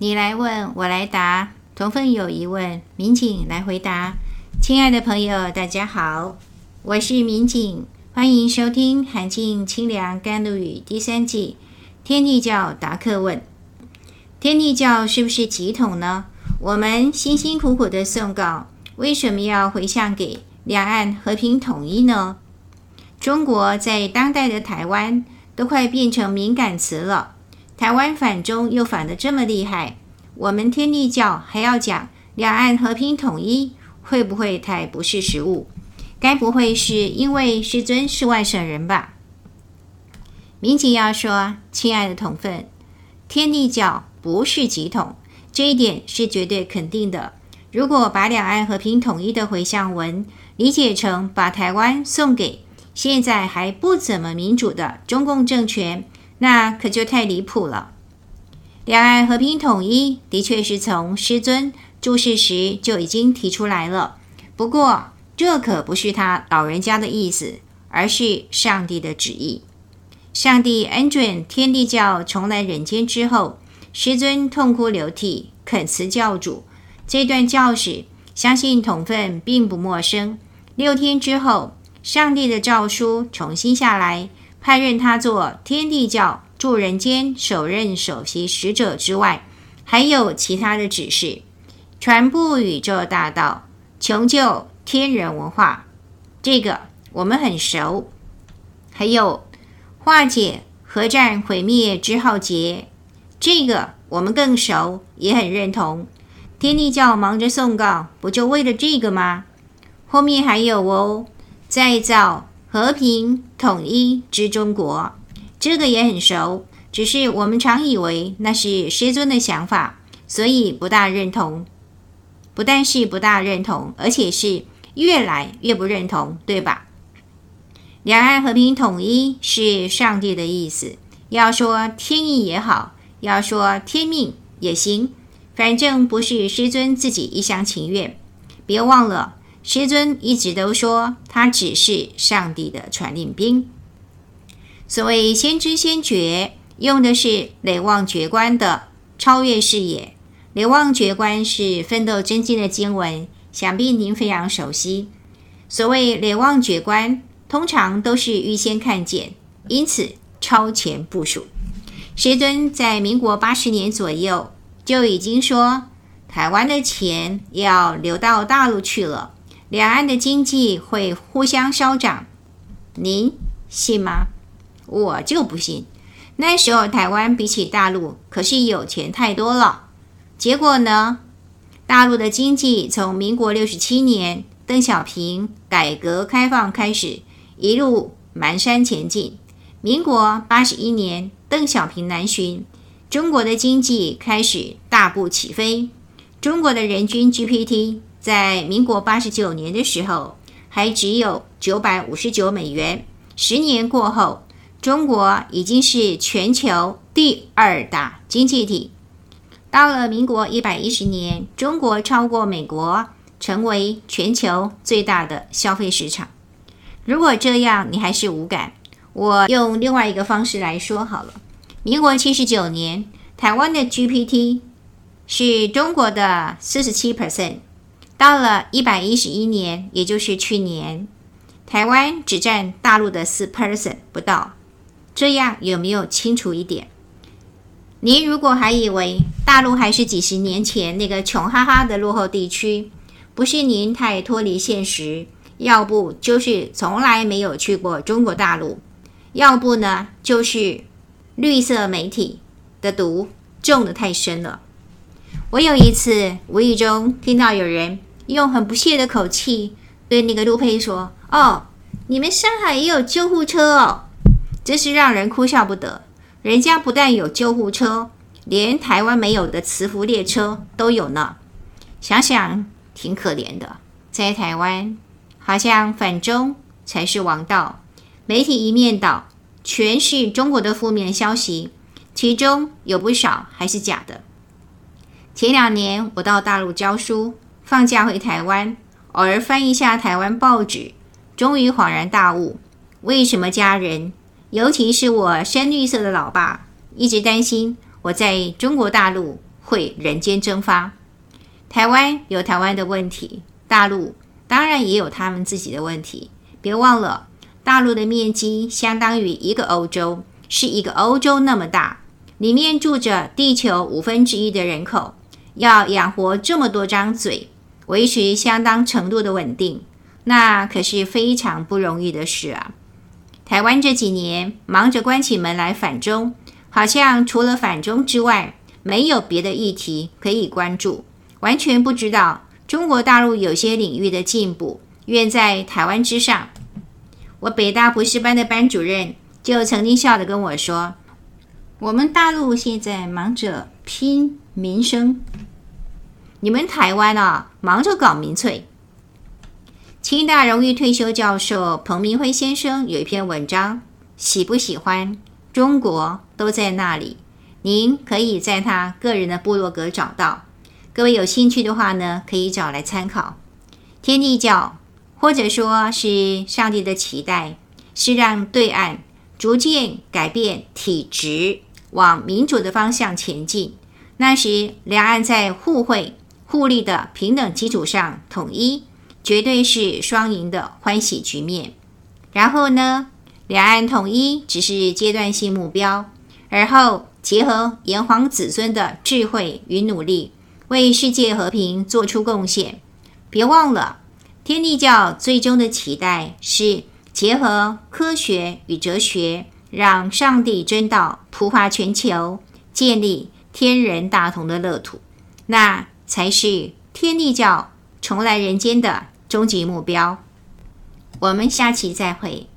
你来问，我来答，同分有疑问，民警来回答。亲爱的朋友，大家好，我是民警，欢迎收听《寒静清凉甘露语》第三季《天地教答客问》。天地教是不是乩童呢？我们辛辛苦苦的送稿，为什么要回向给两岸和平统一呢？中国在当代的台湾都快变成敏感词了。台湾反中又反得这么厉害，我们天帝教还要讲两岸和平统一，会不会太不识时务？该不会是因为师尊是外省人吧？民警要说，亲爱的同分，天帝教不是乩童，这一点是绝对肯定的。如果把两岸和平统一的回向文理解成把台湾送给现在还不怎么民主的中共政权，那可就太离谱了。两岸和平统一的确是从师尊注世时就已经提出来了，不过这可不是他老人家的意思，而是上帝的旨意。上帝恩准天地教重来人间之后，师尊痛哭流涕恳辞教主。这段教史，相信同分并不陌生。六天之后，上帝的诏书重新下来。派任他做天地教驻人间首任首席使者之外，还有其他的指示：传播宇宙大道，穷究天人文化，这个我们很熟；还有化解核战毁灭之浩劫，这个我们更熟，也很认同。天地教忙着送告，不就为了这个吗？后面还有哦，再造。和平统一之中国，这个也很熟，只是我们常以为那是师尊的想法，所以不大认同。不但是不大认同，而且是越来越不认同，对吧？两岸和平统一是上帝的意思，要说天意也好，要说天命也行，反正不是师尊自己一厢情愿。别忘了。师尊一直都说，他只是上帝的传令兵。所谓先知先觉，用的是累忘觉观的超越视野。累忘觉观是奋斗真经的经文，想必您非常熟悉。所谓累忘觉观，通常都是预先看见，因此超前部署。师尊在民国八十年左右就已经说，台湾的钱要流到大陆去了。两岸的经济会互相消长，您信吗？我就不信。那时候台湾比起大陆可是有钱太多了。结果呢？大陆的经济从民国六十七年邓小平改革开放开始，一路蹒跚前进。民国八十一年邓小平南巡，中国的经济开始大步起飞。中国的人均 GPT。在民国八十九年的时候，还只有九百五十九美元。十年过后，中国已经是全球第二大经济体。到了民国一百一十年，中国超过美国，成为全球最大的消费市场。如果这样你还是无感，我用另外一个方式来说好了。民国七十九年，台湾的 GPT 是中国的四十七 percent。到了一百一十一年，也就是去年，台湾只占大陆的四 percent 不到，这样有没有清楚一点？您如果还以为大陆还是几十年前那个穷哈哈的落后地区，不是您太脱离现实，要不就是从来没有去过中国大陆，要不呢就是绿色媒体的毒中的太深了。我有一次无意中听到有人。用很不屑的口气对那个陆配说：“哦，你们上海也有救护车哦，真是让人哭笑不得。人家不但有救护车，连台湾没有的磁浮列车都有呢。想想挺可怜的，在台湾好像反中才是王道，媒体一面倒，全是中国的负面消息，其中有不少还是假的。前两年我到大陆教书。”放假回台湾，偶尔翻一下台湾报纸，终于恍然大悟：为什么家人，尤其是我深绿色的老爸，一直担心我在中国大陆会人间蒸发。台湾有台湾的问题，大陆当然也有他们自己的问题。别忘了，大陆的面积相当于一个欧洲，是一个欧洲那么大，里面住着地球五分之一的人口，要养活这么多张嘴，维持相当程度的稳定，那可是非常不容易的事啊。台湾这几年忙着关起门来反中，好像除了反中之外，没有别的议题可以关注。完全不知道中国大陆有些领域的进步远在台湾之上。我北大博士班的班主任就曾经笑着跟我说：“我们大陆现在忙着拼民生，你们台湾啊忙着搞民粹。”清大荣誉退休教授彭明辉先生有一篇文章，喜不喜欢？中国都在那里，您可以在他个人的部落格找到。各位有兴趣的话呢，可以找来参考。天地教，或者说是上帝的期待，是让对岸逐渐改变体制，往民主的方向前进。那时，两岸在互惠互利的平等基础上统一，绝对是双赢的欢喜局面。然后呢，两岸统一只是阶段性目标，而后结合炎黄子孙的智慧与努力。为世界和平做出贡献。别忘了，天地教最终的期待是结合科学与哲学，让上帝真道普化全球，建立天人大同的乐土，那才是天地教重来人间的终极目标。我们下期再会。